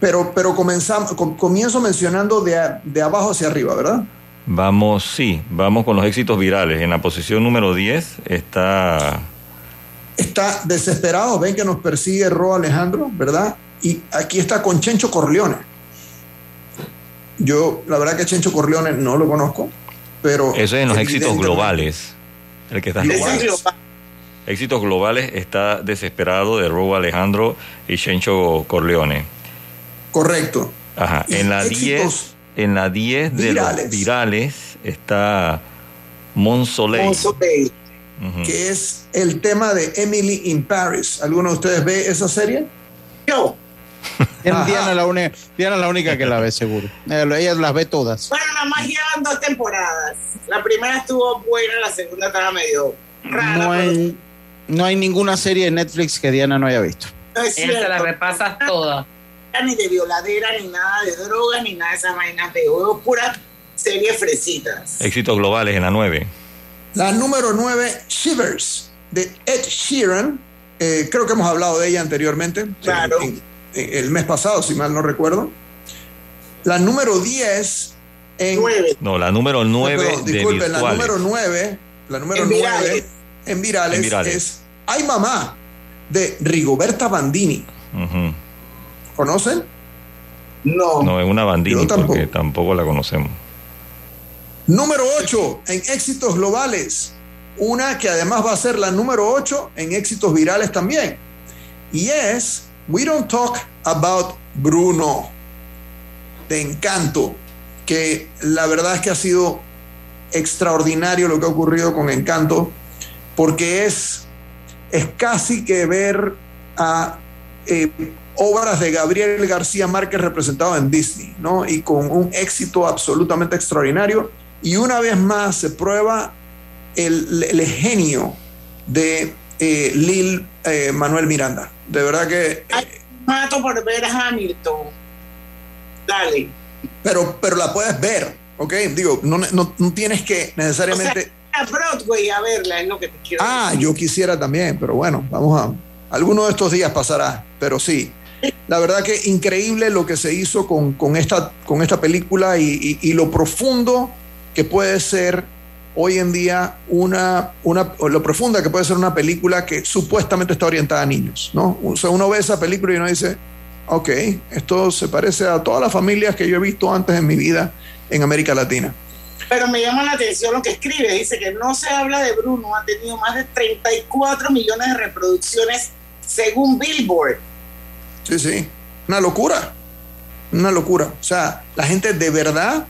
pero, pero comenzamos, com- comienzo mencionando de, a- de abajo hacia arriba, ¿verdad? Vamos, sí, vamos con los éxitos virales. En la posición número 10 está Está desesperado, ven que nos persigue Ro Alejandro, ¿verdad? Y aquí está con Chencho Corleone. Yo, la verdad que Chencho Corleone no lo conozco, pero... Eso es en los éxitos globales. El que está Globales. Éxitos globales está Desesperado de Robo Alejandro y Chencho Corleone. Correcto. Ajá. En la éxitos 10, en la 10 de virales. los virales está Monsoleil. Monsoleil. Que es el tema de Emily in Paris. ¿Alguno de ustedes ve esa serie? Yo. Diana, Diana es la única, Diana es la única que la ve, seguro. Eh, Ella las ve todas. Bueno, nada más llevan dos temporadas. La primera estuvo buena, la segunda estaba medio rara. No hay, no hay ninguna serie de Netflix que Diana no haya visto. no es Ella se la repasas toda. Ni de violadera, ni nada de droga, ni nada de esas vainas de juego. Pura serie fresitas. Éxitos globales en la 9. La número 9, Shivers, de Ed Sheeran. Eh, creo que hemos hablado de ella anteriormente. Claro. En- en- el mes pasado, si mal no recuerdo. La número 10 en... No, la número 9 Perdón, de disculpen, la número 9, la número En 9 virales. en virales, En virales. es Ay Mamá, de Rigoberta Bandini. Ujú. ¿Conocen? No. No, es una tampoco. porque tampoco la conocemos. Número 8 en éxitos globales. Una que además va a ser la número 8 en éxitos virales también. Y es We Don't Talk About Bruno. De Encanto. Que la verdad es que ha sido extraordinario lo que ha ocurrido con Encanto. Porque es, es casi que ver a eh, obras de Gabriel García Márquez representado en Disney, ¿no? Y con un éxito absolutamente extraordinario. Y una vez más se prueba el, el genio de eh, Lil eh, Manuel Miranda. De verdad que. Mato por ver a Hamilton. Dale. Pero, pero la puedes ver, ¿ok? Digo, no, no, no tienes que necesariamente. O sea, a Broadway a verla es lo que te quiero Ah, decir. yo quisiera también, pero bueno, vamos a. Alguno de estos días pasará, pero sí. La verdad que increíble lo que se hizo con, con esta, con esta película y, y- y lo profundo que puede ser hoy en día una, una, lo profunda que puede ser una película que supuestamente está orientada a niños, ¿no? O sea, uno ve esa película y uno dice, ok, esto se parece a todas las familias que yo he visto antes en mi vida en América Latina. Pero me llama la atención lo que escribe. Dice que no se habla de Bruno. Ha tenido más de 34 millones de reproducciones según Billboard. Sí, sí. Una locura. Una locura. O sea, la gente de verdad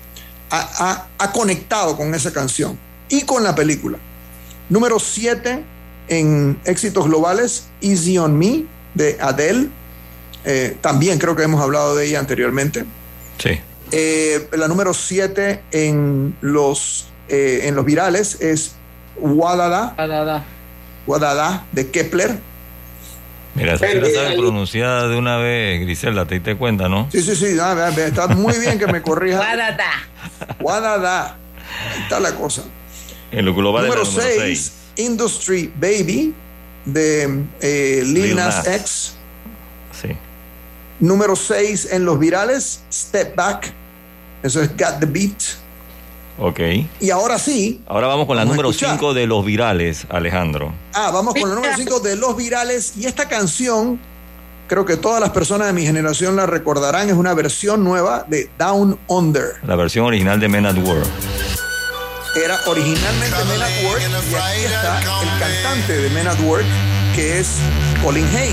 ha, ha- ha conectado con esa canción y con la película. Número 7 en éxitos globales, Easy on Me, de Adele. Eh, también creo que hemos hablado de ella anteriormente. Sí. Eh, la número 7 en los, eh, en los virales es Wadada, Wadada de Kepler. Mira, esa sí la sabe pronunciar de una vez, Griselda, te diste cuenta, ¿no? Sí, sí, sí, está muy bien que me corrija. Guadata. Wadada. Ahí está la cosa. En lo global Número es la número 6, Industry Baby de eh, Lil, Lil Nas Nas. X. Sí. Número 6 en los virales, Step Back Eso es Got the Beat. Ok. Y ahora sí. Ahora vamos con la Vamos a número escuchar. 5 de los virales, Alejandro. Ah, vamos con el número 5 de los virales. Y esta canción, creo que todas las personas de mi generación la recordarán, es una versión nueva de Down Under. La versión original de Men at Work. Era originalmente Men at Work y aquí está el cantante de Men at Work, que es Colin Hay.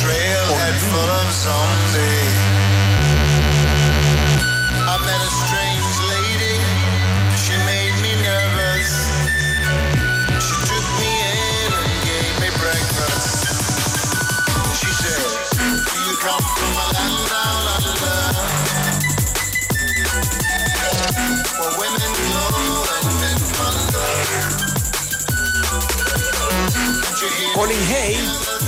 trailhead full of zombies. Colin Hay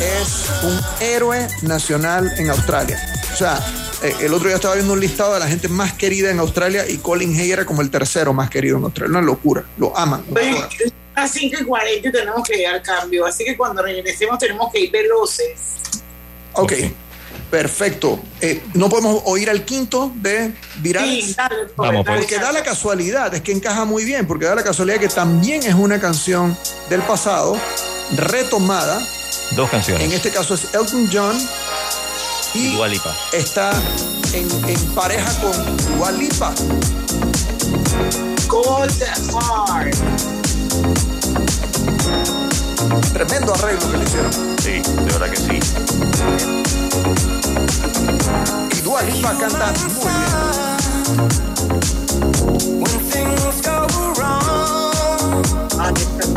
es un héroe nacional en Australia. O sea, eh, el otro día estaba viendo un listado de la gente más querida en Australia y Colin Hay era como el tercero más querido en Australia. Una locura. Lo aman. adoran. a 5 y 40 tenemos que llegar al cambio, así que cuando regresemos tenemos que ir veloces. Ok, perfecto. Eh, no podemos oír al quinto de Virales. Sí, dale, Vamos, pues. Porque da la casualidad, es que encaja muy bien, porque da la casualidad que también es una canción del pasado, retomada. Dos canciones. En este caso es Elton John y está en, en pareja con Dua Lipa. Cold Hard. Tremendo arreglo que le hicieron. Sí, de verdad que sí. Y Dua Lipa canta muy bien. When things go wrong, when the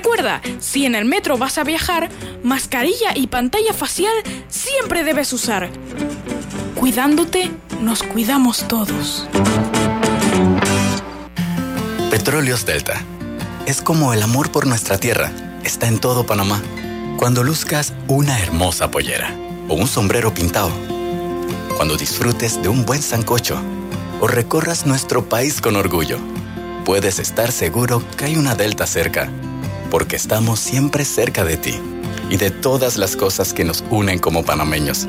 Recuerda, si en el metro vas a viajar, mascarilla y pantalla facial siempre debes usar. Cuidándote, nos cuidamos todos. Petróleos Delta. Es como el amor por nuestra tierra. Está en todo Panamá. Cuando luzcas una hermosa pollera o un sombrero pintado. Cuando disfrutes de un buen sancocho o recorras nuestro país con orgullo. Puedes estar seguro que hay una Delta cerca, porque estamos siempre cerca de ti y de todas las cosas que nos unen como panameños.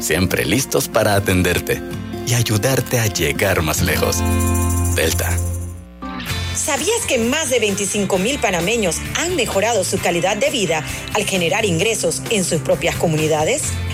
Siempre listos para atenderte y ayudarte a llegar más lejos. Delta. ¿Sabías que más de 25 mil panameños han mejorado su calidad de vida al generar ingresos en sus propias comunidades?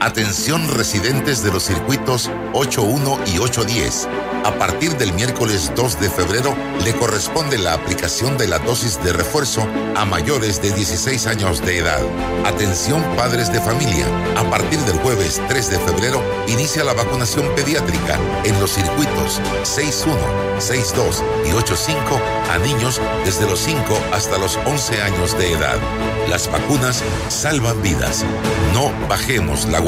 Atención residentes de los circuitos 81 y 810. A partir del miércoles 2 de febrero le corresponde la aplicación de la dosis de refuerzo a mayores de 16 años de edad. Atención padres de familia. A partir del jueves 3 de febrero inicia la vacunación pediátrica en los circuitos 61, 62 y 85 a niños desde los 5 hasta los 11 años de edad. Las vacunas salvan vidas. No bajemos la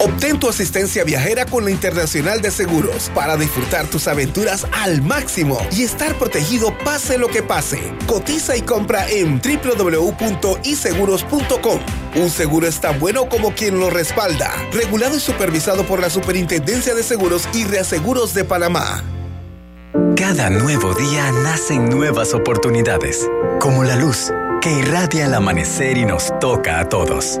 Obtén tu asistencia viajera con la Internacional de Seguros para disfrutar tus aventuras al máximo y estar protegido pase lo que pase. Cotiza y compra en www.iseguros.com. Un seguro es tan bueno como quien lo respalda. Regulado y supervisado por la Superintendencia de Seguros y Reaseguros de Panamá. Cada nuevo día nacen nuevas oportunidades, como la luz que irradia el amanecer y nos toca a todos.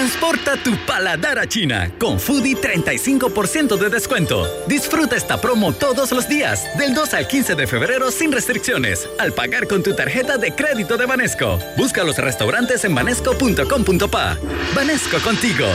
Transporta tu paladar a China con Foodie 35% de descuento. Disfruta esta promo todos los días, del 2 al 15 de febrero sin restricciones, al pagar con tu tarjeta de crédito de Banesco. Busca los restaurantes en banesco.com.pa. Banesco contigo.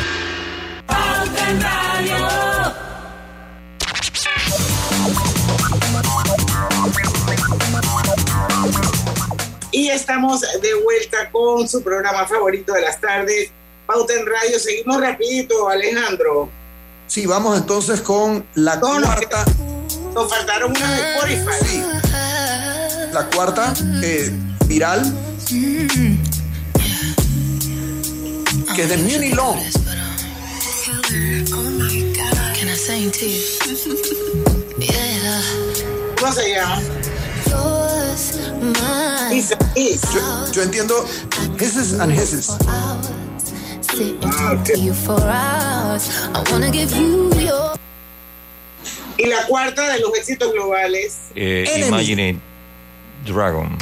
Y estamos de vuelta con su programa favorito de las tardes, Pauta en Radio. Seguimos rapidito, Alejandro. Sí, vamos entonces con la No, cuarta. Nos faltaron una de Spotify. Sí. La cuarta, eh, viral, que es de Muni Long. ¿Cómo se llama? Yo, yo entiendo hisses and hisses. Y la cuarta de los éxitos globales. Eh. Imagine Dragon.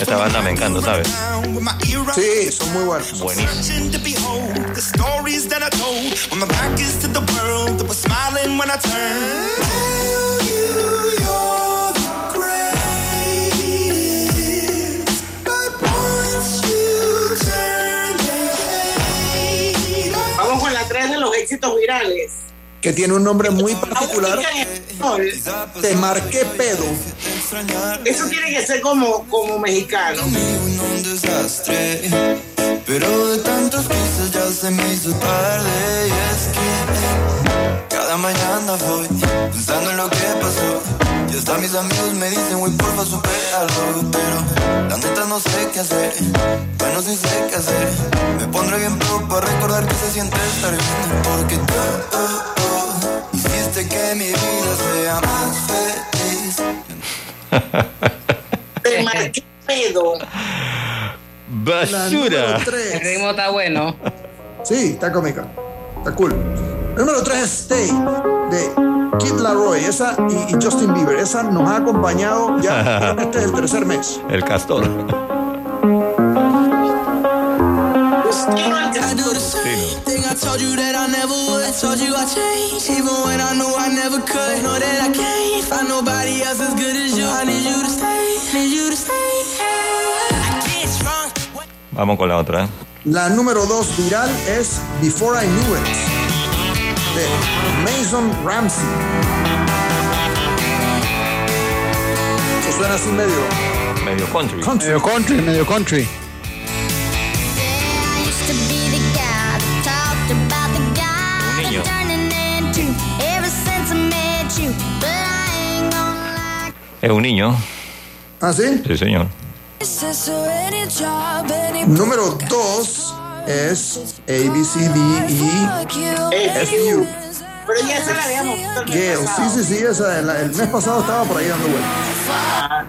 Esta banda me encanta, ¿sabes? Sí, son muy buenos. Buenísimo. De los éxitos virales. que tiene un nombre muy particular. En. Te marqué pedo. Eso tiene que ser como, como mexicano. un desastre. Pero de tantas cosas ya se me hizo tarde. Y es que cada mañana voy pensando en lo que pasó. Y hasta mis amigos me dicen, güey, porfa, supéralo. Pero la neta no sé qué hacer. Bueno, sí sé qué hacer. Me pondré bien pro para recordar que se siente estar bien. Porque tú oh, hiciste que mi vida sea más feliz. Te marqué pedo. Basura. El ritmo está bueno. Sí, está cómica. Está cool. Número 3 es Stay de Kid Laroi esa y, y Justin Bieber. Esa nos ha acompañado ya. este es el tercer mes. El castor. Told you that I never would. I told you I changed, even when I knew I never could. Know that I can't find nobody else as good as you. I need you to stay, need you to stay. I get strong. Vamos con la otra. ¿eh? La número 2 viral es Before I Knew It de Mason Ramsey. Eso suena así medio Medio country. country. Medio country, medio country. Un niño. Es un niño. ¿Ah, sí? Sí, señor. Número 2 es A, B, C, D, E, F, U. Pero ya se la habíamos visto el mes Gale. Sí, pasado. sí, sí. Esa, el, el mes pasado estaba por ahí dando vueltas.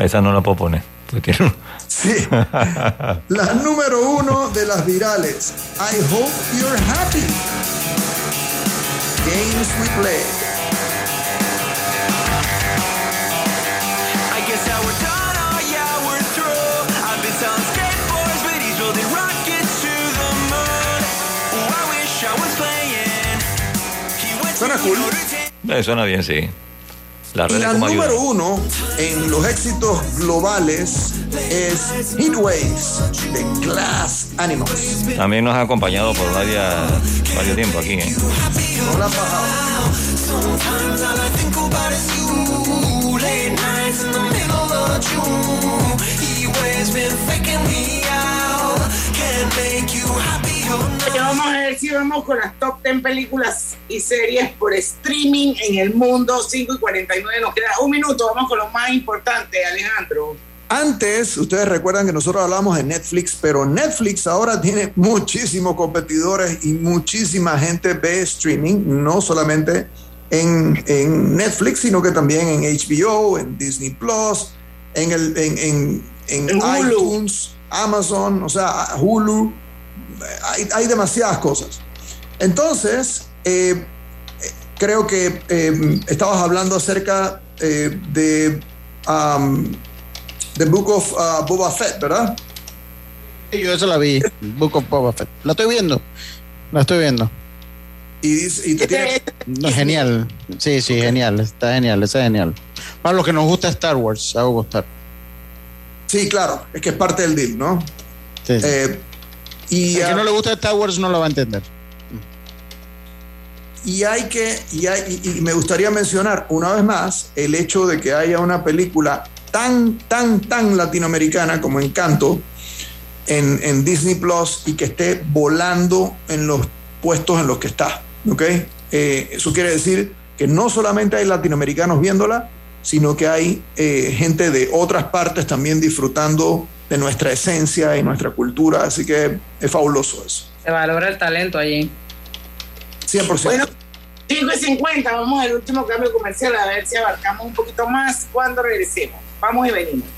Esa no la puedo poner. porque tiene un- Sí. La número uno de las virales. I hope you're happy. Games we play. I guess Liverpool. Eh, suena bien, sí. La, y la número ayuda. uno en los éxitos globales es Heatwaves de Class Animals. También nos ha acompañado por varias, varios tiempo aquí. ¿eh? No la han bajado. Sometimes all I think about is you. Late vamos con las top 10 películas y series por streaming en el mundo. 5 y 49 nos queda un minuto. Vamos con lo más importante, Alejandro. Antes, ustedes recuerdan que nosotros hablamos de Netflix, pero Netflix ahora tiene muchísimos competidores y muchísima gente ve streaming, no solamente en, en Netflix, sino que también en HBO, en Disney Plus, en, el, en, en, en iTunes, Amazon, o sea, Hulu. Hay, hay demasiadas cosas. Entonces, eh, creo que eh, estabas hablando acerca eh, de um, The Book of uh, Boba Fett, ¿verdad? Sí, Yo esa la vi, Book of Boba Fett. La estoy viendo. La estoy viendo. Y, dice- y te tiene- No, genial. Sí, sí, genial. Está genial, está genial. Para los que nos gusta Star Wars, a gustar. Sí, claro, es que es parte del deal, ¿no? Sí, sí. Eh, y, El que no le gusta Star Wars no lo va a entender. y hay que, y, hay- y me gustaría mencionar una vez más el hecho de que haya una película tan, tan, tan latinoamericana como Encanto en, en Disney Plus y que esté volando en los puestos en los que está, ¿ok? Eh, eso quiere decir que no solamente hay latinoamericanos viéndola, sino que hay eh, gente de otras partes también disfrutando de nuestra esencia y nuestra cultura, así que es fabuloso eso. Se valora el talento allí. 100%. Bueno, 5 y 50, vamos al último cambio comercial a ver si abarcamos un poquito más cuando regresemos. Vamos y venimos.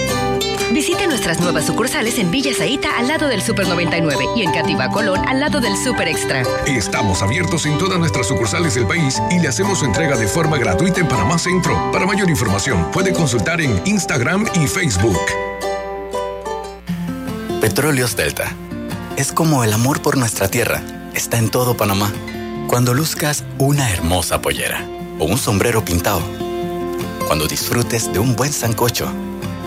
Visite nuestras nuevas sucursales en Villa Zaita al lado del Super 99 y en Cativa Colón al lado del Super Extra. Estamos abiertos en todas nuestras sucursales del país y le hacemos su entrega de forma gratuita en Panamá Centro. Para mayor información, puede consultar en Instagram y Facebook. Petróleos Delta. Es como el amor por nuestra tierra. Está en todo Panamá. Cuando luzcas una hermosa pollera o un sombrero pintado. Cuando disfrutes de un buen sancocho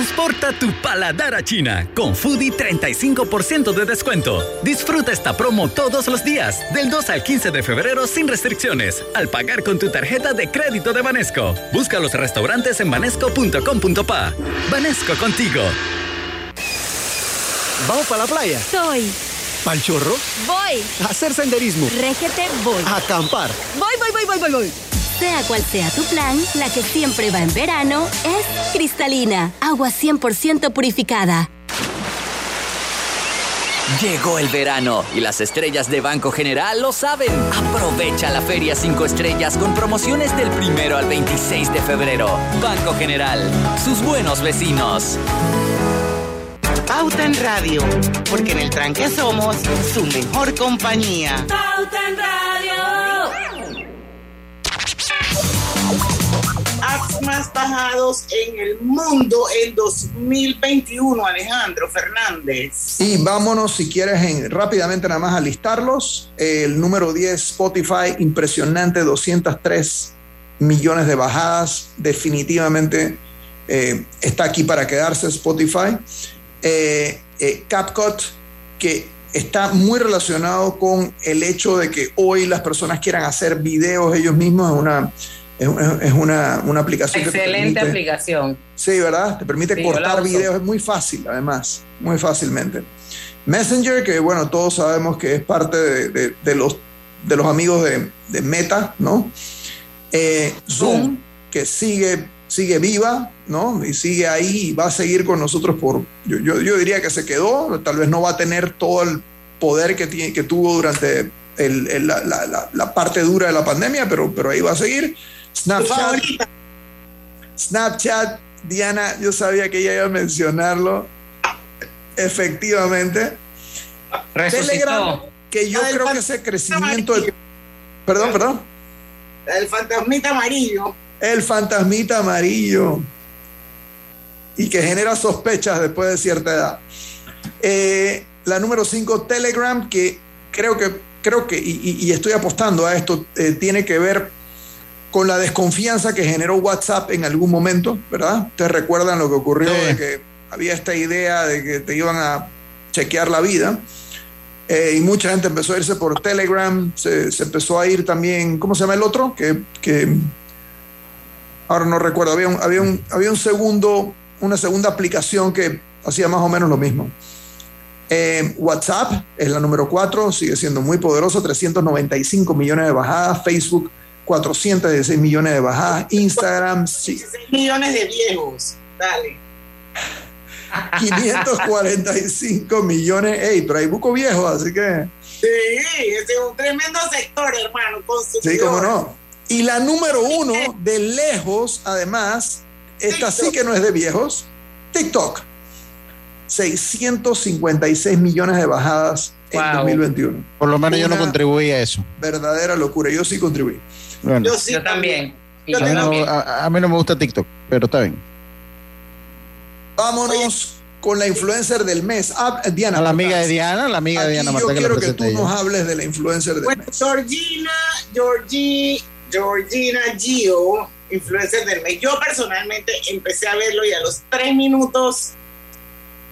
Transporta tu paladar a China con Foodie 35% de descuento. Disfruta esta promo todos los días, del 2 al 15 de febrero sin restricciones, al pagar con tu tarjeta de crédito de Banesco. Busca los restaurantes en banesco.com.pa. Banesco contigo. ¿Vamos para la playa? Soy. ¿Pal chorro? Voy. ¿A hacer senderismo? Régete, voy. ¿A acampar? Voy, voy, voy, voy, voy, voy. Sea cual sea tu plan, la que siempre va en verano es cristalina, agua 100% purificada. Llegó el verano y las estrellas de Banco General lo saben. Aprovecha la Feria 5 Estrellas con promociones del primero al 26 de febrero. Banco General, sus buenos vecinos. Pauta en Radio, porque en el tranque somos su mejor compañía. Pauta en Radio. Más bajados en el mundo en 2021, Alejandro Fernández. Y vámonos, si quieres, en- rápidamente nada más a listarlos. El número 10, Spotify, impresionante, 203 millones de bajadas. Definitivamente eh, está aquí para quedarse Spotify. Eh, eh, CapCut, que está muy relacionado con el hecho de que hoy las personas quieran hacer videos ellos mismos. Es una, Es, es- una, una aplicación que te Excelente permite- aplicación. Sí, ¿verdad? Te permite Sí, cortar videos, es muy fácil, además, muy fácilmente. Messenger, que bueno, todos sabemos que es parte de, de- de los, de los amigos de, de Meta, ¿no? Eh, Zoom, que sigue, sigue viva, ¿no? Y sigue ahí y va a seguir con nosotros por, yo, yo, yo diría que se quedó, tal vez no va a tener todo el poder que, tiene, que tuvo durante el- el- la, la- la- la parte dura de la pandemia, pero, pero ahí va a seguir. Snapchat, Snapchat, Diana, yo sabía que ella iba a mencionarlo. Efectivamente. Resucitó. Telegram, que yo del creo que ese crecimiento. de- perdón, perdón. El fantasmita amarillo. El fantasmita amarillo. Y que genera sospechas después de cierta edad. Eh, la número 5, Telegram, que creo que, creo que y, y- y estoy apostando a esto, eh, tiene que ver con la desconfianza que generó WhatsApp en algún momento, ¿verdad? Ustedes recuerdan lo que ocurrió de que había esta idea de que te iban a chequear la vida. Eh, y mucha gente empezó a irse por Telegram, se, se empezó a ir también, ¿cómo se llama el otro? Que, que ahora no recuerdo, había un, había un, había un segundo, una segunda aplicación que hacía más o menos lo mismo. Eh, WhatsApp es la número 4, sigue siendo muy poderoso, 395 millones de bajadas, Facebook 416 millones de bajadas, Instagram sí, 6 millones de viejos. Dale. 545 millones, ey, pero hay buco viejo, así que Sí, ese es un tremendo sector, hermano. sí, cómo no. Y la número uno, de lejos, además, esta sí que no es de viejos, TikTok. 656 millones de bajadas en 2021. Por lo menos yo no contribuí a eso. Verdadera locura. Yo sí contribuí. Bueno, Yo sí Yo también. Y a, yo mí no, también. a- a mí no me gusta TikTok, pero está bien. Vámonos con la influencer del mes. Ah, Diana. A la amiga de. Diana, la amiga de Aquí Diana yo Marta que la quiero que tú ella. nos hables de la influencer del Bueno, mes. Georgina, Georgie, Georgina Gio, influencer del mes. Yo personalmente empecé a verlo y a los tres minutos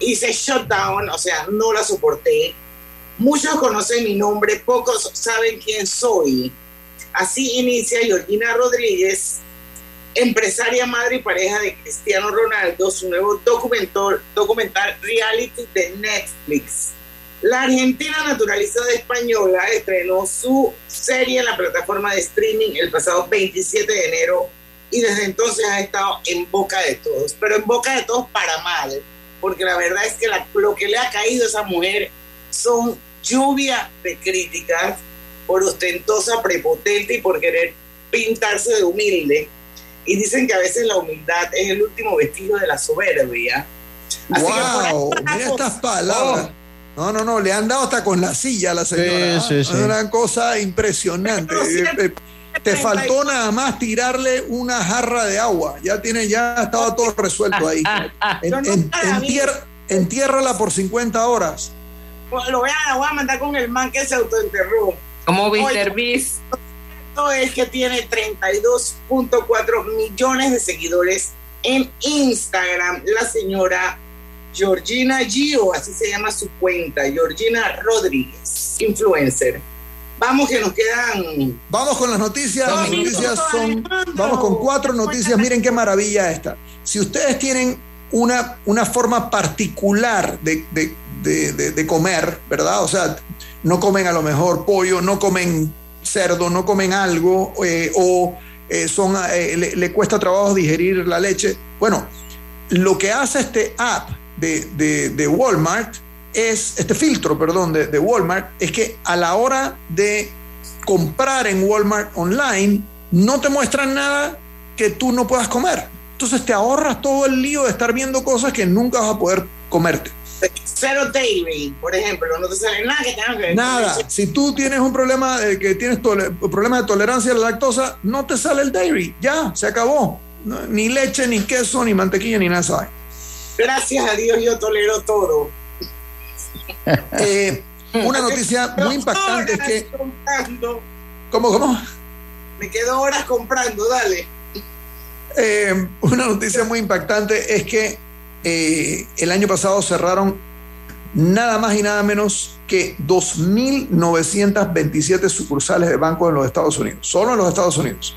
hice shutdown, o sea, no la soporté. Muchos conocen mi nombre, pocos saben quién soy. Así inicia Georgina Rodríguez, empresaria, madre y pareja de Cristiano Ronaldo, su nuevo documental, reality de Netflix. La argentina naturalizada española estrenó su serie en la plataforma de streaming el pasado 27 de enero y desde entonces ha estado en boca de todos, pero en boca de todos para mal, porque la verdad es que lo que le ha caído a esa mujer son lluvia de críticas por ostentosa, prepotente y por querer pintarse de humilde. Y dicen que a veces la humildad es el último vestigio de la soberbia. Así que por Wow, las mira estas palabras. No, no, no, le han dado hasta con la silla a la señora. Sí, sí, sí. Es una cosa impresionante. Eh, eh, Te faltó nada más tirarle una jarra de agua. Ya tiene, ya estaba todo resuelto ahí. En- en- entier- entiérrala por 50 horas. Lo voy a, voy a mandar con el man que se autoenterró. Como Mr. Beast. Es que tiene 32.4 millones de seguidores en Instagram. La señora Georgina Gio, así se llama su cuenta, Georgina Rodríguez, influencer. Vamos que nos quedan Vamos con las noticias. Las noticias son. Vamos con cuatro noticias. Miren qué maravilla esta. Si ustedes tienen una, una forma particular de, de- de- de- de comer, ¿verdad? O sea, no comen a lo mejor pollo, no comen cerdo, no comen algo, eh, o eh, son, eh, le, cuesta trabajo digerir la leche. Bueno, lo que hace este app de, de- de Walmart es, este filtro, perdón, de, de Walmart, es que a la hora de comprar en Walmart online, no te muestran nada que tú no puedas comer. Entonces te ahorras todo el lío de estar viendo cosas que nunca vas a poder comerte. Cero dairy, por ejemplo, no te sale nada que tenga que ver Nada. Si tú tienes un problema de que tienes problema de tolerancia a la lactosa, no te sale el dairy. Ya, se acabó. No, ni leche, ni queso, ni mantequilla, ni nada. ¿sabes? Gracias a Dios yo tolero todo. Eh, una noticia muy impactante es que. Comprando. ¿Cómo, cómo? Me quedo horas comprando, dale. Eh, una noticia muy impactante es que eh, el año pasado cerraron nada más y nada menos que 2.927 sucursales de bancos en los Estados Unidos, solo en los Estados Unidos.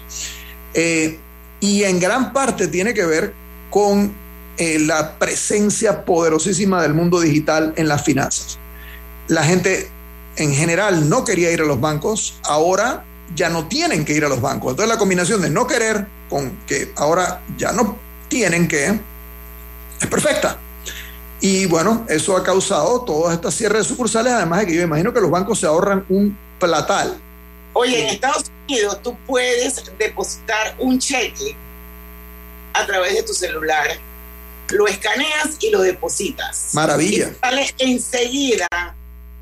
Eh, y en gran parte tiene que ver con eh, la presencia poderosísima del mundo digital en las finanzas. La gente en general no quería ir a los bancos, ahora ya no tienen que ir a los bancos. Entonces la combinación de no querer con que ahora ya no tienen que es perfecta. Y bueno, eso ha causado todas estas cierres de sucursales, además de que yo imagino que los bancos se ahorran un platal. Oye, en Estados Unidos tú puedes depositar un cheque a través de tu celular, lo escaneas y lo depositas. Maravilla. Y sale enseguida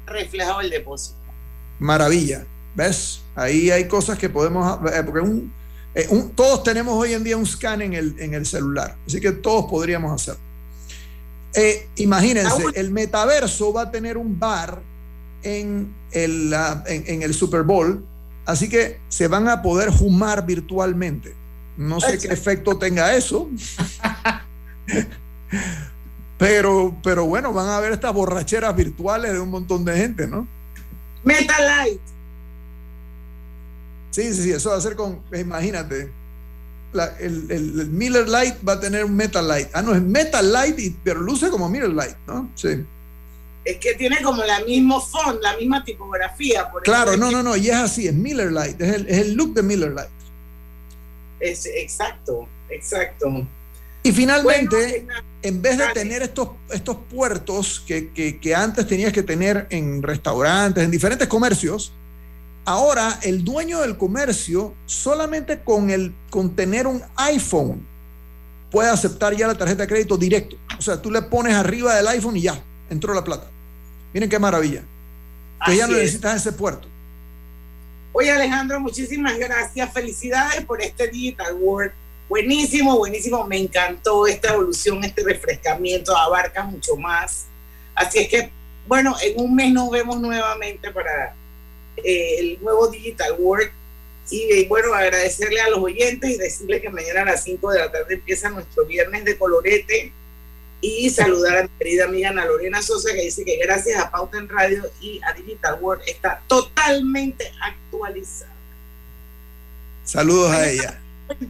reflejado el depósito. Maravilla. ¿Ves? Ahí hay cosas que podemos, eh, porque un, eh, un- todos tenemos hoy en día un scan en el, en el celular, así que todos podríamos hacerlo. Eh, imagínense, el metaverso va a tener un bar en el, en, en el Super Bowl, así que se van a poder fumar virtualmente. No sé qué efecto tenga eso, pero, pero bueno, van a haber estas borracheras virtuales de un montón de gente, ¿no? Metalight. Sí, sí, sí, eso va a ser con, imagínate, la- el, el- el Miller Light va a tener un Metal Light. Ah, no, es Metal Light, y- pero luce como Miller Light, ¿no? Sí. Es que tiene como la misma font, la misma tipografía. Por Claro, no, no, no, y es así, es Miller Light, es el, es el look de Miller Light. es- exacto, exacto. Y finalmente, en vez de tener estos, estos puertos que, que- que antes tenías que tener en restaurantes, en diferentes comercios, ahora el dueño del comercio solamente con, el, con tener un iPhone puede aceptar ya la tarjeta de crédito directo. O sea, tú le pones arriba del iPhone y ya, entró la plata. Miren qué maravilla. Que ya no es. necesitas ese puerto. Oye, Alejandro, muchísimas gracias. Felicidades por este Digital World. Buenísimo, buenísimo. Me encantó esta evolución, este refrescamiento. Abarca mucho más. Así es que, bueno, en un mes nos vemos nuevamente para eh, el nuevo Digital World. Y eh, bueno, agradecerle a los oyentes y decirles que mañana a las 5 de la tarde empieza nuestro viernes de colorete. Y saludar a mi querida amiga Ana Lorena Sosa, que dice que gracias a Pauta en Radio y a Digital World está totalmente actualizada. Saludos a ella.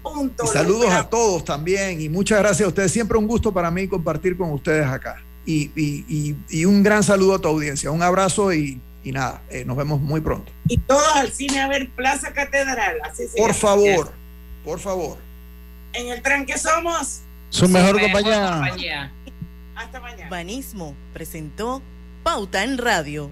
Punto. Y saludos a todos también. Y muchas gracias a ustedes. Siempre un gusto para mí compartir con ustedes acá. Y, y- y- y un gran saludo a tu audiencia. Un abrazo y, y nada, eh, nos vemos muy pronto. Y todos al cine a ver Plaza Catedral. Así Por favor, por favor. En el tranque somos. Su mejor compañía. Hasta mañana. Banismo presentó Pauta en Radio.